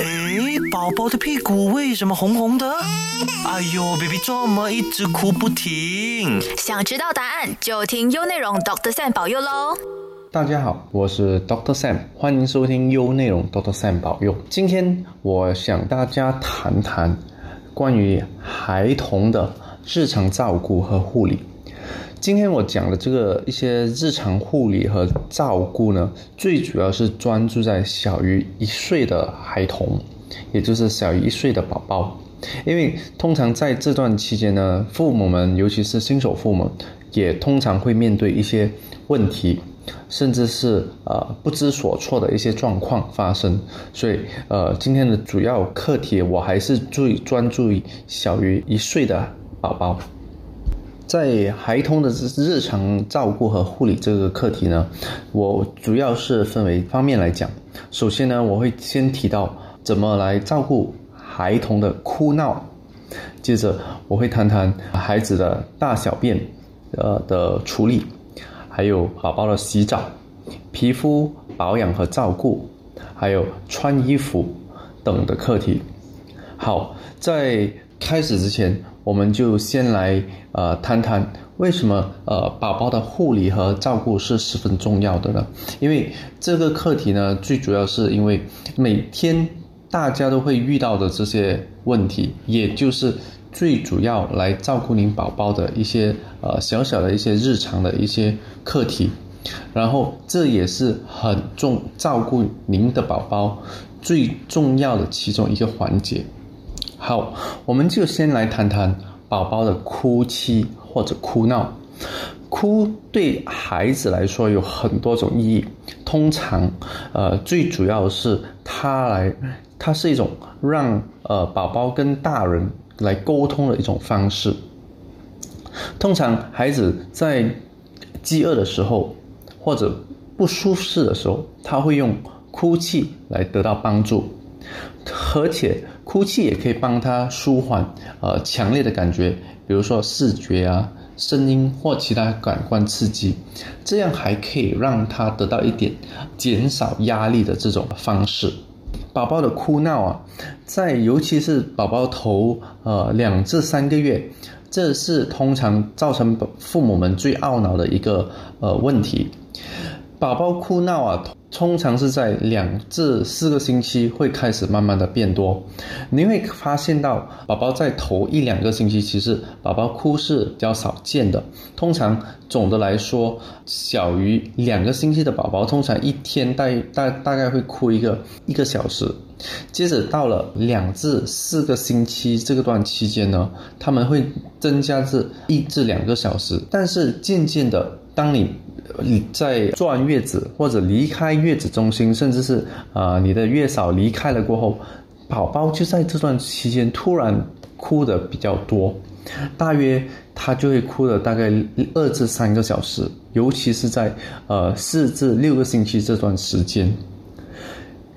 诶，宝宝的屁股为什么红红的？哎呦，baby 这么一直哭不停？想知道答案就听优内容 Doctor Sam 保佑喽！大家好，我是 Doctor Sam，欢迎收听优内容 Doctor Sam 保佑。今天我想大家谈谈关于孩童的日常照顾和护理。今天我讲的这个一些日常护理和照顾呢，最主要是专注在小于一岁的孩童，也就是小于一岁的宝宝。因为通常在这段期间呢，父母们尤其是新手父母，也通常会面对一些问题，甚至是呃不知所措的一些状况发生。所以呃，今天的主要课题我还是最专注于小于一岁的宝宝。在孩童的日常照顾和护理这个课题呢，我主要是分为方面来讲。首先呢，我会先提到怎么来照顾孩童的哭闹，接着我会谈谈孩子的大小便，呃的处理，还有宝宝的洗澡、皮肤保养和照顾，还有穿衣服等的课题。好，在开始之前。我们就先来呃谈谈为什么呃宝宝的护理和照顾是十分重要的呢？因为这个课题呢，最主要是因为每天大家都会遇到的这些问题，也就是最主要来照顾您宝宝的一些呃小小的一些日常的一些课题，然后这也是很重照顾您的宝宝最重要的其中一个环节。好，我们就先来谈谈宝宝的哭泣或者哭闹。哭对孩子来说有很多种意义，通常，呃，最主要是它来，它是一种让呃宝宝跟大人来沟通的一种方式。通常孩子在饥饿的时候或者不舒适的时候，他会用哭泣来得到帮助。而且哭泣也可以帮他舒缓呃强烈的感觉，比如说视觉啊、声音或其他感官刺激，这样还可以让他得到一点减少压力的这种方式。宝宝的哭闹啊，在尤其是宝宝头呃两至三个月，这是通常造成父母们最懊恼的一个呃问题。宝宝哭闹啊。通常是在两至四个星期会开始慢慢的变多，你会发现到宝宝在头一两个星期，其实宝宝哭是比较少见的。通常总的来说，小于两个星期的宝宝，通常一天大大大概会哭一个一个小时。接着到了两至四个星期这个段期间呢，他们会增加至一至两个小时。但是渐渐的，当你你在做完月子或者离开月子中心，甚至是啊你的月嫂离开了过后，宝宝就在这段期间突然哭的比较多，大约他就会哭了大概二至三个小时，尤其是在呃四至六个星期这段时间。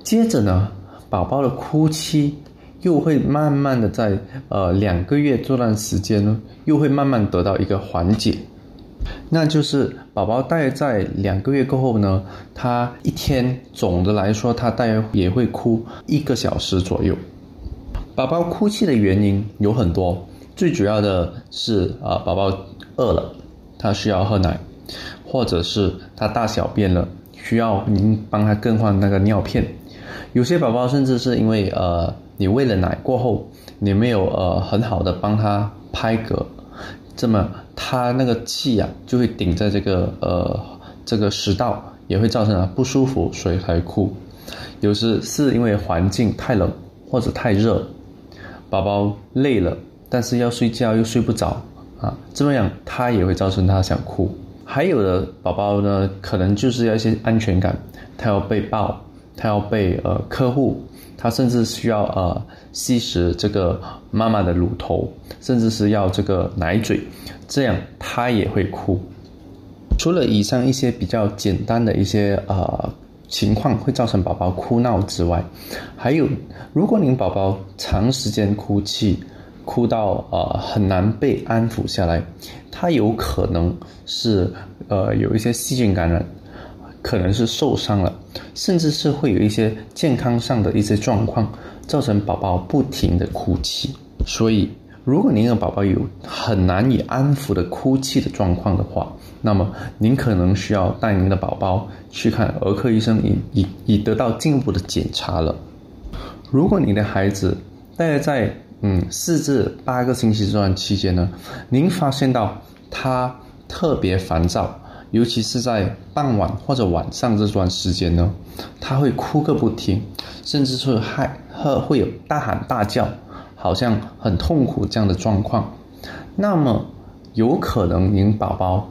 接着呢，宝宝的哭泣又会慢慢的在呃两个月这段时间呢，又会慢慢得到一个缓解。那就是宝宝大约在两个月过后呢，他一天总的来说，他大约也会哭一个小时左右。宝宝哭泣的原因有很多，最主要的是啊，宝宝饿了，他需要喝奶，或者是他大小便了，需要您帮他更换那个尿片。有些宝宝甚至是因为呃，你喂了奶过后，你没有呃很好的帮他拍嗝。这么，他那个气呀，就会顶在这个呃这个食道，也会造成他不舒服，所以才哭。有时是因为环境太冷或者太热，宝宝累了，但是要睡觉又睡不着啊，这么样他也会造成他想哭。还有的宝宝呢，可能就是要一些安全感，他要被抱，他要被呃呵护。他甚至需要呃吸食这个妈妈的乳头，甚至是要这个奶嘴，这样他也会哭。除了以上一些比较简单的一些呃情况会造成宝宝哭闹之外，还有如果您宝宝长时间哭泣，哭到呃很难被安抚下来，他有可能是呃有一些细菌感染。可能是受伤了，甚至是会有一些健康上的一些状况，造成宝宝不停的哭泣。所以，如果您的宝宝有很难以安抚的哭泣的状况的话，那么您可能需要带您的宝宝去看儿科医生，以以以得到进一步的检查了。如果你的孩子大约在嗯四至八个星期这段期间呢，您发现到他特别烦躁。尤其是在傍晚或者晚上这段时间呢，他会哭个不停，甚至是害会会有大喊大叫，好像很痛苦这样的状况。那么有可能您宝宝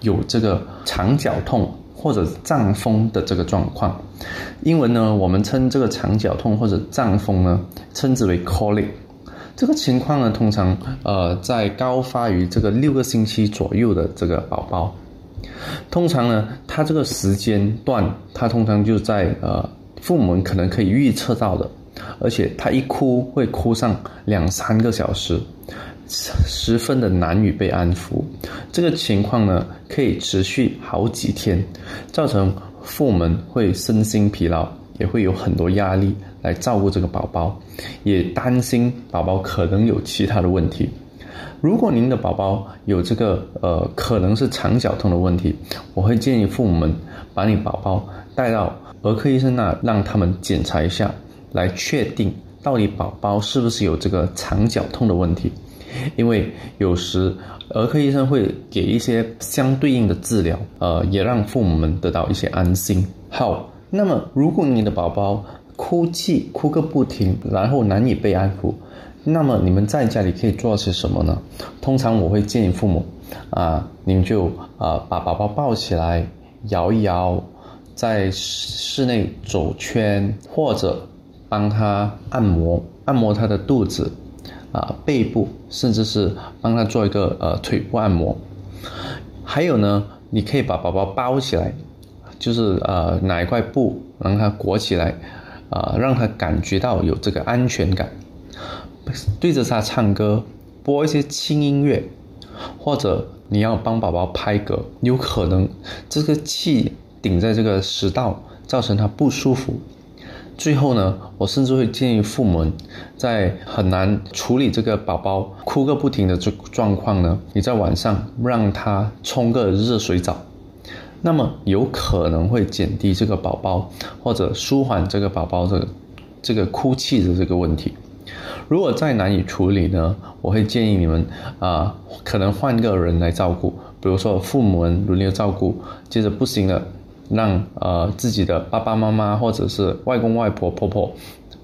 有这个肠绞痛或者胀风的这个状况。英文呢，我们称这个肠绞痛或者胀风呢，称之为 colic。这个情况呢，通常呃在高发于这个六个星期左右的这个宝宝。通常呢，他这个时间段，他通常就在呃，父母们可能可以预测到的，而且他一哭会哭上两三个小时，十分的难以被安抚。这个情况呢，可以持续好几天，造成父母们会身心疲劳，也会有很多压力来照顾这个宝宝，也担心宝宝可能有其他的问题。如果您的宝宝有这个呃可能是肠绞痛的问题，我会建议父母们把你宝宝带到儿科医生那，让他们检查一下，来确定到底宝宝是不是有这个肠绞痛的问题。因为有时儿科医生会给一些相对应的治疗，呃，也让父母们得到一些安心。好，那么如果你的宝宝哭泣哭个不停，然后难以被安抚。那么你们在家里可以做些什么呢？通常我会建议父母，啊，您就啊把宝宝抱起来，摇一摇，在室内走圈，或者帮他按摩，按摩他的肚子，啊背部，甚至是帮他做一个呃腿部按摩。还有呢，你可以把宝宝包起来，就是呃拿一块布让他裹起来，啊让他感觉到有这个安全感。对着他唱歌，播一些轻音乐，或者你要帮宝宝拍嗝，有可能这个气顶在这个食道，造成他不舒服。最后呢，我甚至会建议父母，在很难处理这个宝宝哭个不停的这状况呢，你在晚上让他冲个热水澡，那么有可能会减低这个宝宝或者舒缓这个宝宝的这个哭泣的这个问题。如果再难以处理呢，我会建议你们啊，可能换个人来照顾，比如说父母们轮流照顾，接着不行了，让呃自己的爸爸妈妈或者是外公外婆婆婆、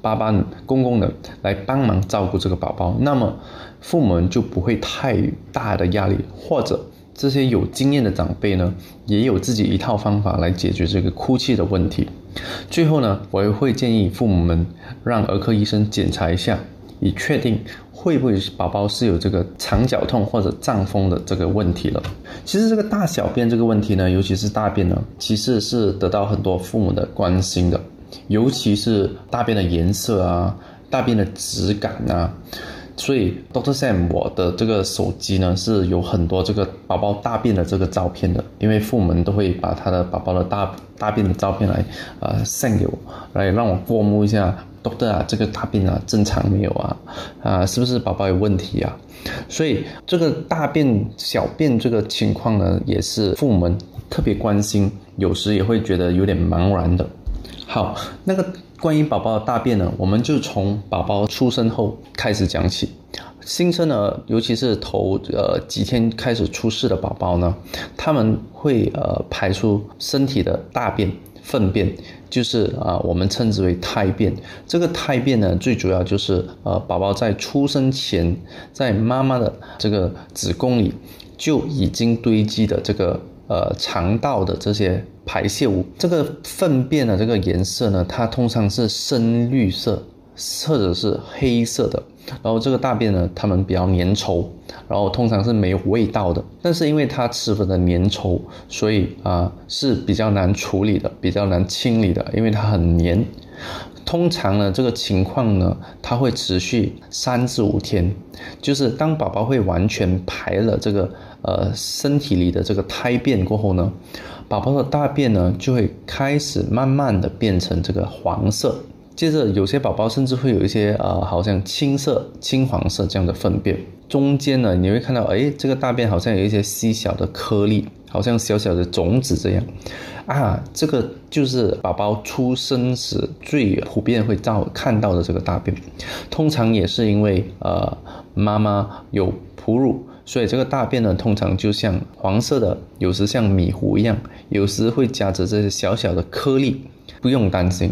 爸爸公公的来帮忙照顾这个宝宝，那么父母们就不会太大的压力，或者这些有经验的长辈呢，也有自己一套方法来解决这个哭泣的问题。最后呢，我也会建议父母们让儿科医生检查一下。以确定会不会宝宝是有这个肠绞痛或者胀风的这个问题了。其实这个大小便这个问题呢，尤其是大便呢，其实是得到很多父母的关心的，尤其是大便的颜色啊，大便的质感啊。所以，Doctor Sam，我的这个手机呢是有很多这个宝宝大便的这个照片的，因为父母们都会把他的宝宝的大大便的照片来呃送给我，来让我过目一下。Doctor 啊，这个大便啊正常没有啊？啊，是不是宝宝有问题啊？所以这个大便、小便这个情况呢，也是父母们特别关心，有时也会觉得有点茫然的。好，那个。关于宝宝的大便呢，我们就从宝宝出生后开始讲起。新生儿，尤其是头呃几天开始出世的宝宝呢，他们会呃排出身体的大便、粪便，就是啊我们称之为胎便。这个胎便呢，最主要就是呃宝宝在出生前，在妈妈的这个子宫里就已经堆积的这个呃肠道的这些。排泄物这个粪便的这个颜色呢，它通常是深绿色或者是黑色的。然后这个大便呢，它们比较粘稠，然后通常是没有味道的。但是因为它十分的粘稠，所以啊是比较难处理的，比较难清理的，因为它很黏。通常呢，这个情况呢，它会持续三至五天，就是当宝宝会完全排了这个呃身体里的这个胎便过后呢。宝宝的大便呢就会开始慢慢的变成这个黄色。接着，有些宝宝甚至会有一些呃，好像青色、青黄色这样的粪便。中间呢，你会看到，哎，这个大便好像有一些细小的颗粒，好像小小的种子这样。啊，这个就是宝宝出生时最普遍会照看到的这个大便。通常也是因为呃，妈妈有哺乳，所以这个大便呢，通常就像黄色的，有时像米糊一样，有时会夹着这些小小的颗粒。不用担心，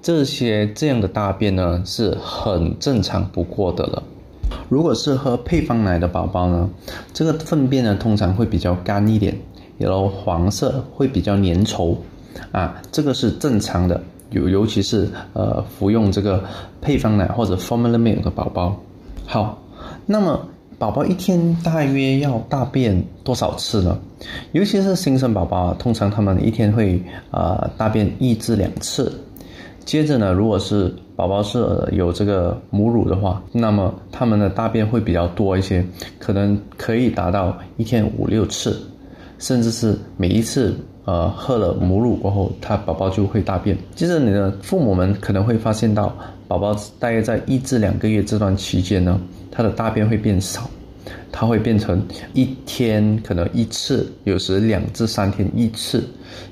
这些这样的大便呢是很正常不过的了。如果是喝配方奶的宝宝呢，这个粪便呢通常会比较干一点，然后黄色会比较粘稠，啊，这个是正常的。尤尤其是呃服用这个配方奶或者 formula milk 的宝宝。好，那么。宝宝一天大约要大便多少次呢？尤其是新生宝宝，通常他们一天会啊大便一至两次。接着呢，如果是宝宝是有这个母乳的话，那么他们的大便会比较多一些，可能可以达到一天五六次，甚至是每一次呃喝了母乳过后，他宝宝就会大便。接着你的父母们可能会发现到，宝宝大约在一至两个月这段期间呢。他的大便会变少，它会变成一天可能一次，有时两至三天一次，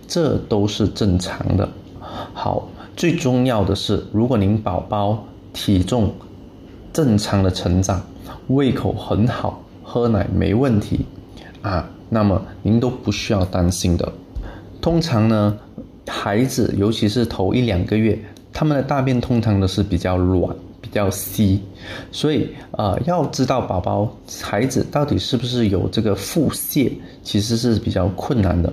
这都是正常的。好，最重要的是，如果您宝宝体重正常的成长，胃口很好，喝奶没问题啊，那么您都不需要担心的。通常呢，孩子尤其是头一两个月，他们的大便通常都是比较软。较稀，所以呃，要知道宝宝孩子到底是不是有这个腹泻，其实是比较困难的。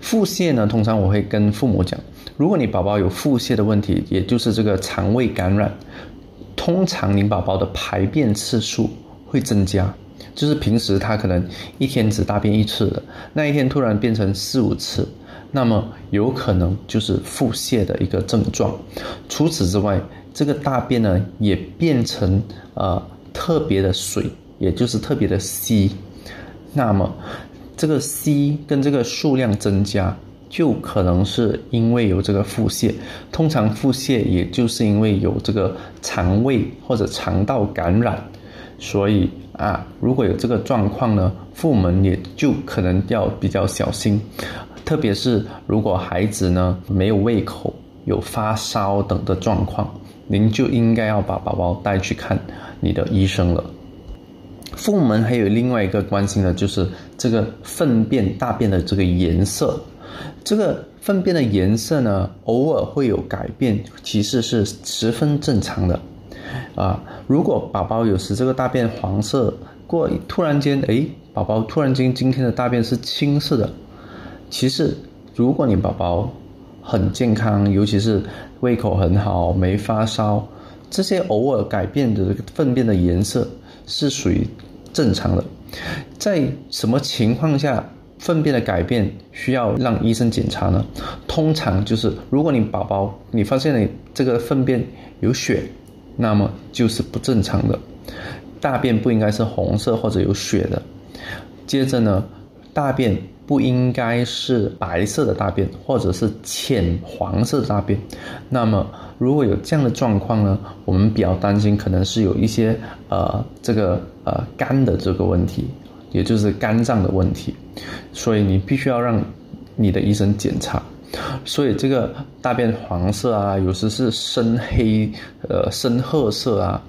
腹泻呢，通常我会跟父母讲，如果你宝宝有腹泻的问题，也就是这个肠胃感染，通常你宝宝的排便次数会增加，就是平时他可能一天只大便一次的，那一天突然变成四五次，那么有可能就是腹泻的一个症状。除此之外，这个大便呢，也变成呃特别的水，也就是特别的稀。那么，这个稀跟这个数量增加，就可能是因为有这个腹泻。通常腹泻也就是因为有这个肠胃或者肠道感染。所以啊，如果有这个状况呢，父母也就可能要比较小心。特别是如果孩子呢没有胃口、有发烧等的状况。您就应该要把宝宝带去看你的医生了。父母们还有另外一个关心的，就是这个粪便大便的这个颜色。这个粪便的颜色呢，偶尔会有改变，其实是十分正常的。啊，如果宝宝有时这个大便黄色，过突然间，哎，宝宝突然间今天的大便是青色的，其实如果你宝宝很健康，尤其是。胃口很好，没发烧，这些偶尔改变的粪便的颜色是属于正常的。在什么情况下粪便的改变需要让医生检查呢？通常就是如果你宝宝你发现你这个粪便有血，那么就是不正常的。大便不应该是红色或者有血的。接着呢，大便。不应该是白色的大便，或者是浅黄色的大便。那么，如果有这样的状况呢，我们比较担心可能是有一些呃这个呃肝的这个问题，也就是肝脏的问题。所以你必须要让你的医生检查。所以这个大便黄色啊，有时是深黑呃深褐色啊，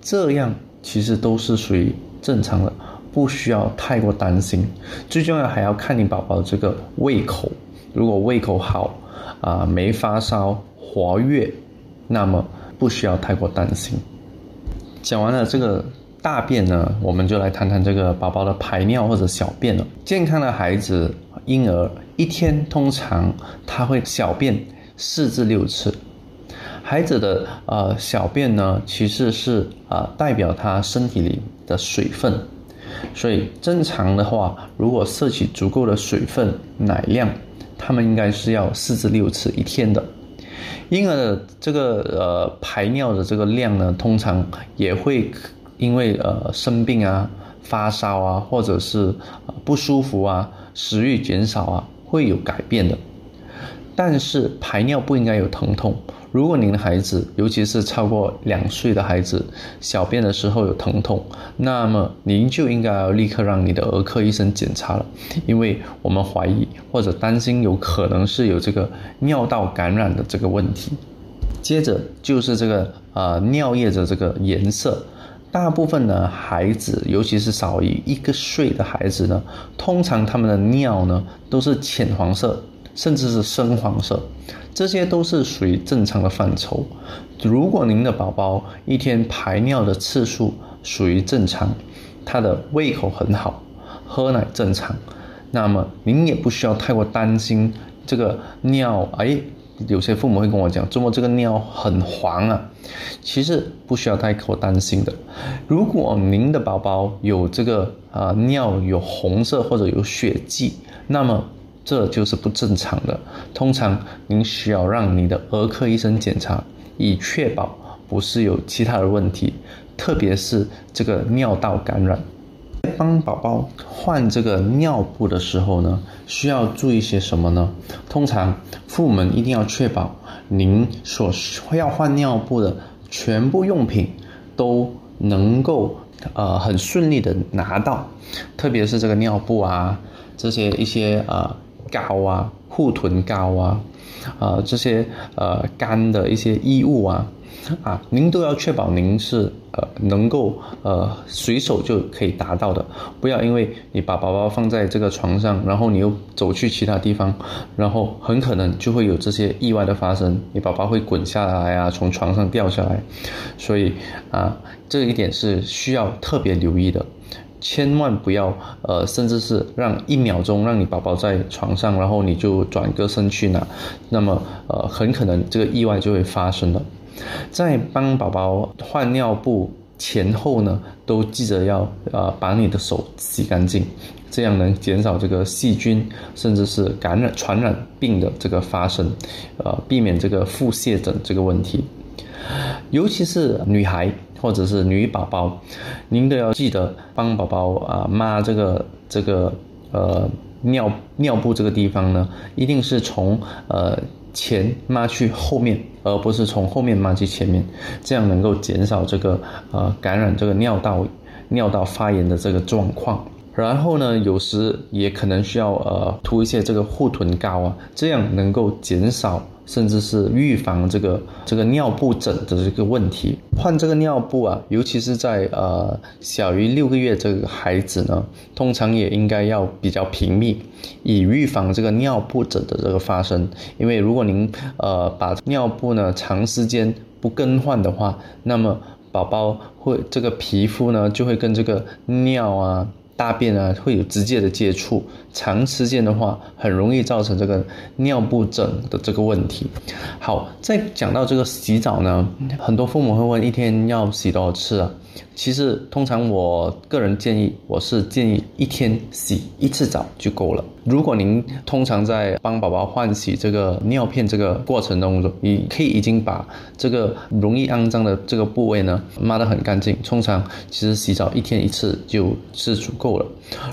这样其实都是属于正常的。不需要太过担心，最重要还要看你宝宝这个胃口。如果胃口好，啊没发烧，活跃，那么不需要太过担心。讲完了这个大便呢，我们就来谈谈这个宝宝的排尿或者小便了。健康的孩子婴儿一天通常他会小便四至六次。孩子的呃小便呢，其实是啊代表他身体里的水分。所以正常的话，如果摄取足够的水分、奶量，他们应该是要四至六次一天的。婴儿的这个呃排尿的这个量呢，通常也会因为呃生病啊、发烧啊，或者是不舒服啊、食欲减少啊，会有改变的。但是排尿不应该有疼痛。如果您的孩子，尤其是超过两岁的孩子，小便的时候有疼痛，那么您就应该要立刻让你的儿科医生检查了，因为我们怀疑或者担心有可能是有这个尿道感染的这个问题。接着就是这个呃尿液的这个颜色，大部分的孩子，尤其是少于一个岁的孩子呢，通常他们的尿呢都是浅黄色，甚至是深黄色。这些都是属于正常的范畴。如果您的宝宝一天排尿的次数属于正常，他的胃口很好，喝奶正常，那么您也不需要太过担心这个尿。哎，有些父母会跟我讲，周末这个尿很黄啊。其实不需要太过担心的。如果您的宝宝有这个啊尿有红色或者有血迹，那么。这就是不正常的。通常您需要让你的儿科医生检查，以确保不是有其他的问题，特别是这个尿道感染。帮宝宝换这个尿布的时候呢，需要注意些什么呢？通常父母们一定要确保您所要换尿布的全部用品都能够呃很顺利的拿到，特别是这个尿布啊，这些一些呃。膏啊，护臀膏啊，啊这些呃干的一些衣物啊，啊您都要确保您是呃能够呃随手就可以达到的，不要因为你把宝宝放在这个床上，然后你又走去其他地方，然后很可能就会有这些意外的发生，你宝宝会滚下来啊，从床上掉下来，所以啊这一点是需要特别留意的。千万不要，呃，甚至是让一秒钟让你宝宝在床上，然后你就转个身去拿，那么，呃，很可能这个意外就会发生了。在帮宝宝换尿布前后呢，都记得要，呃，把你的手洗干净，这样能减少这个细菌甚至是感染传染病的这个发生，呃，避免这个腹泻等这个问题，尤其是女孩。或者是女宝宝，您都要记得帮宝宝啊抹这个这个呃尿尿布这个地方呢，一定是从呃前抹去后面，而不是从后面抹去前面，这样能够减少这个呃感染这个尿道尿道发炎的这个状况。然后呢，有时也可能需要呃涂一些这个护臀膏啊，这样能够减少。甚至是预防这个这个尿布疹的这个问题，换这个尿布啊，尤其是在呃小于六个月这个孩子呢，通常也应该要比较频密，以预防这个尿布疹的这个发生。因为如果您呃把尿布呢长时间不更换的话，那么宝宝会这个皮肤呢就会跟这个尿啊。大便啊会有直接的接触，长时间的话很容易造成这个尿布疹的这个问题。好，再讲到这个洗澡呢，很多父母会问一天要洗多少次啊？其实通常我个人建议，我是建议一天洗一次澡就够了。如果您通常在帮宝宝换洗这个尿片这个过程当中，你可以已经把这个容易肮脏的这个部位呢抹得很干净。通常其实洗澡一天一次就是足够了。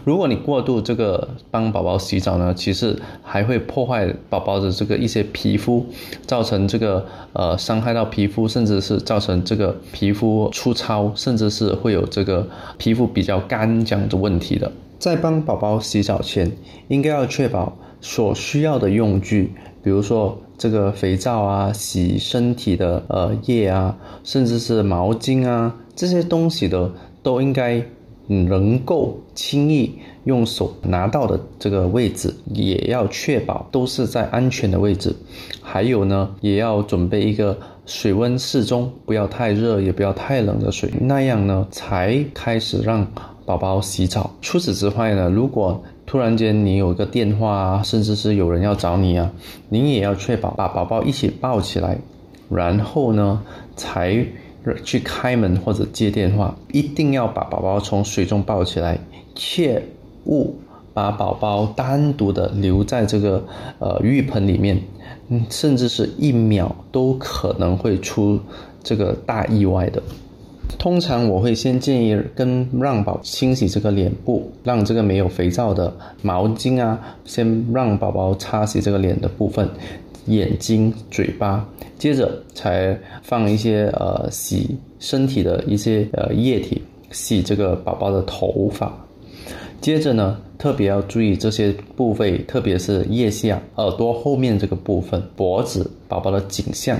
如果你过度这个帮宝宝洗澡呢，其实还会破坏宝宝的这个一些皮肤，造成这个呃伤害到皮肤，甚至是造成这个皮肤粗糙，甚至是会有这个皮肤比较干这样的问题的。在帮宝宝洗澡前，应该要确保所需要的用具，比如说这个肥皂啊、洗身体的呃液啊，甚至是毛巾啊，这些东西的都应该能够轻易用手拿到的这个位置，也要确保都是在安全的位置。还有呢，也要准备一个水温适中，不要太热，也不要太冷的水，那样呢才开始让。宝宝洗澡。除此之外呢，如果突然间你有个电话啊，甚至是有人要找你啊，您也要确保把宝宝一起抱起来，然后呢才去开门或者接电话。一定要把宝宝从水中抱起来，切勿把宝宝单独的留在这个呃浴盆里面，嗯，甚至是一秒都可能会出这个大意外的。通常我会先建议跟让宝清洗这个脸部，让这个没有肥皂的毛巾啊，先让宝宝擦洗这个脸的部分，眼睛、嘴巴，接着才放一些呃洗身体的一些呃液体，洗这个宝宝的头发。接着呢，特别要注意这些部位，特别是腋下、耳朵后面这个部分、脖子、宝宝的颈项，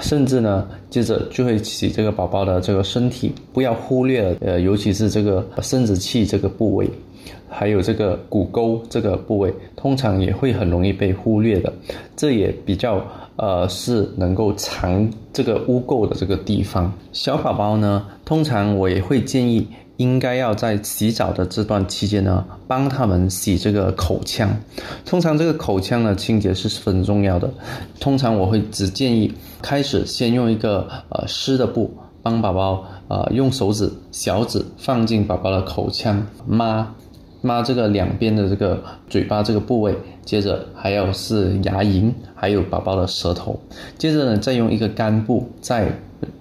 甚至呢，接着就会洗这个宝宝的这个身体，不要忽略了，呃，尤其是这个生殖器这个部位，还有这个骨沟这个部位，通常也会很容易被忽略的，这也比较呃是能够藏这个污垢的这个地方。小宝宝呢，通常我也会建议。应该要在洗澡的这段期间呢，帮他们洗这个口腔。通常这个口腔的清洁是十分重要的。通常我会只建议开始先用一个呃湿的布帮宝宝呃用手指小指放进宝宝的口腔抹抹这个两边的这个嘴巴这个部位，接着还有是牙龈，还有宝宝的舌头。接着呢，再用一个干布再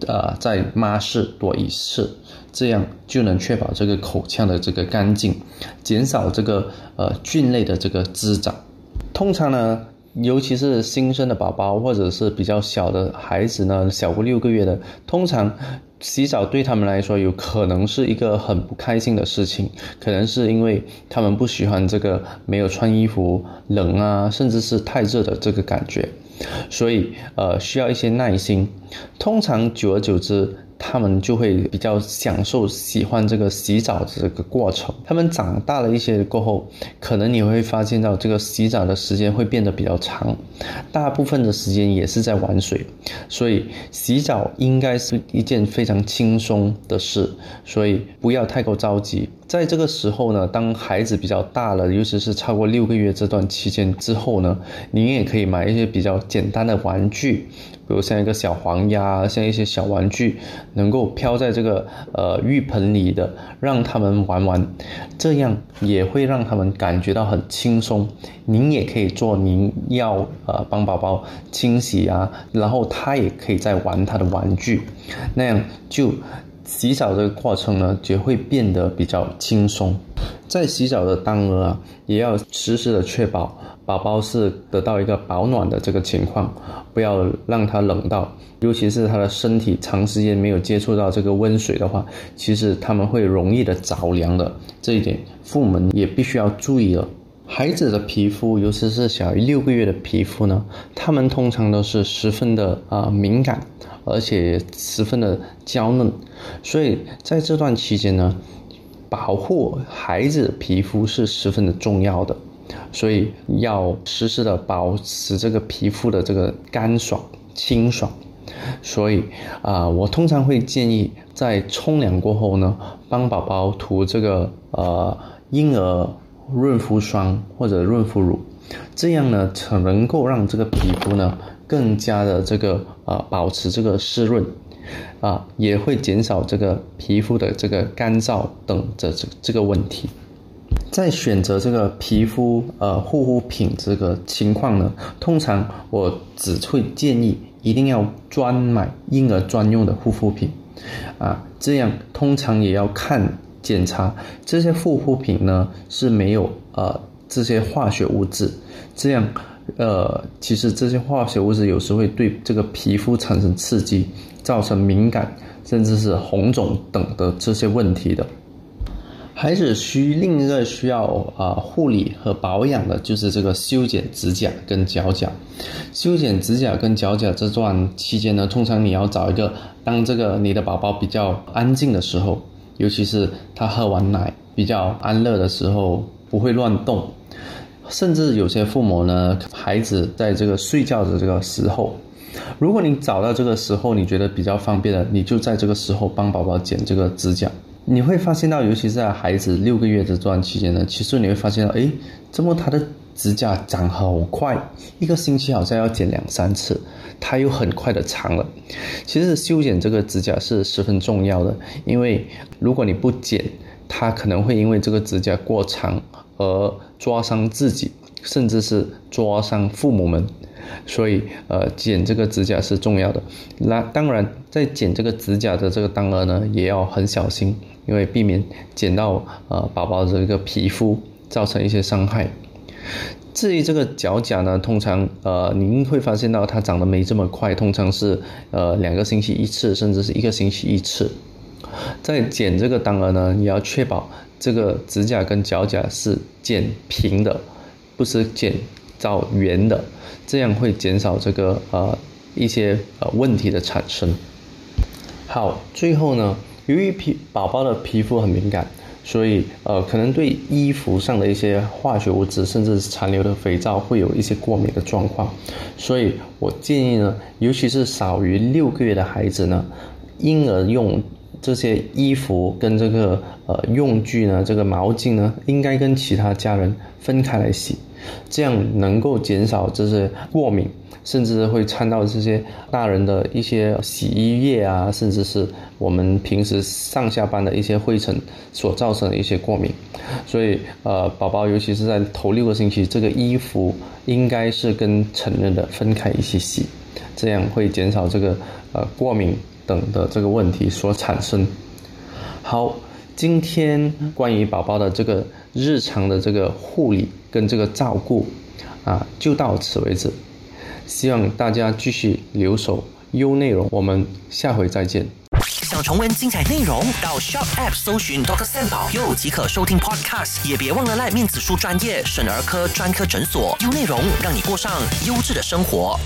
呃再抹拭多一次。这样就能确保这个口腔的这个干净，减少这个呃菌类的这个滋长。通常呢，尤其是新生的宝宝或者是比较小的孩子呢，小过六个月的，通常洗澡对他们来说有可能是一个很不开心的事情，可能是因为他们不喜欢这个没有穿衣服冷啊，甚至是太热的这个感觉，所以呃需要一些耐心。通常久而久之。他们就会比较享受、喜欢这个洗澡的这个过程。他们长大了一些过后，可能你会发现到这个洗澡的时间会变得比较长，大部分的时间也是在玩水。所以洗澡应该是一件非常轻松的事，所以不要太过着急。在这个时候呢，当孩子比较大了，尤其是超过六个月这段期间之后呢，你也可以买一些比较简单的玩具。比如像一个小黄鸭，像一些小玩具，能够飘在这个呃浴盆里的，让他们玩玩，这样也会让他们感觉到很轻松。您也可以做您要呃帮宝宝清洗啊，然后他也可以在玩他的玩具，那样就洗澡这个过程呢就会变得比较轻松。在洗澡的当儿啊，也要时时的确保。宝宝是得到一个保暖的这个情况，不要让他冷到，尤其是他的身体长时间没有接触到这个温水的话，其实他们会容易的着凉的。这一点父母们也必须要注意了。孩子的皮肤，尤其是小于六个月的皮肤呢，他们通常都是十分的啊敏感，而且十分的娇嫩，所以在这段期间呢，保护孩子皮肤是十分的重要的。所以要时时的保持这个皮肤的这个干爽清爽，所以啊，我通常会建议在冲凉过后呢，帮宝宝涂这个呃婴儿润肤霜或者润肤乳，这样呢才能够让这个皮肤呢更加的这个呃保持这个湿润，啊也会减少这个皮肤的这个干燥等这这这个问题。在选择这个皮肤呃护肤品这个情况呢，通常我只会建议一定要专买婴儿专用的护肤品，啊，这样通常也要看检查这些护肤品呢是没有呃这些化学物质，这样呃其实这些化学物质有时会对这个皮肤产生刺激，造成敏感甚至是红肿等的这些问题的。孩子需另一个需要啊护理和保养的就是这个修剪指甲跟脚甲。修剪指甲跟脚甲这段期间呢，通常你要找一个当这个你的宝宝比较安静的时候，尤其是他喝完奶比较安乐的时候，不会乱动。甚至有些父母呢，孩子在这个睡觉的这个时候，如果你找到这个时候你觉得比较方便的，你就在这个时候帮宝宝剪这个指甲。你会发现到，尤其是在孩子六个月这段期间呢，其实你会发现到，哎，怎么他的指甲长好快，一个星期好像要剪两三次，它又很快的长了。其实修剪这个指甲是十分重要的，因为如果你不剪，它可能会因为这个指甲过长而抓伤自己，甚至是抓伤父母们。所以呃剪这个指甲是重要的。那当然在剪这个指甲的这个当儿呢，也要很小心，因为避免剪到呃宝宝的这个皮肤，造成一些伤害。至于这个脚甲呢，通常呃您会发现到它长得没这么快，通常是呃两个星期一次，甚至是一个星期一次。在剪这个当儿呢，你要确保这个指甲跟脚甲是剪平的，不是剪到圆的，这样会减少这个呃一些呃问题的产生。好，最后呢，由于皮宝宝的皮肤很敏感。所以，呃，可能对衣服上的一些化学物质，甚至残留的肥皂，会有一些过敏的状况。所以我建议呢，尤其是少于六个月的孩子呢，婴儿用这些衣服跟这个呃用具呢，这个毛巾呢，应该跟其他家人分开来洗，这样能够减少这些过敏。甚至会掺到这些大人的一些洗衣液啊，甚至是我们平时上下班的一些灰尘所造成的一些过敏。所以，呃，宝宝尤其是在头六个星期，这个衣服应该是跟成人的分开一起洗，这样会减少这个呃过敏等的这个问题所产生。好，今天关于宝宝的这个日常的这个护理跟这个照顾啊，就到此为止。希望大家继续留守优内容，我们下回再见。想重温精彩内容，到 Shop App 搜寻 Doctor Sam 保佑即可收听 Podcast，也别忘了赖面子书专业省儿科专科诊所优内容，让你过上优质的生活。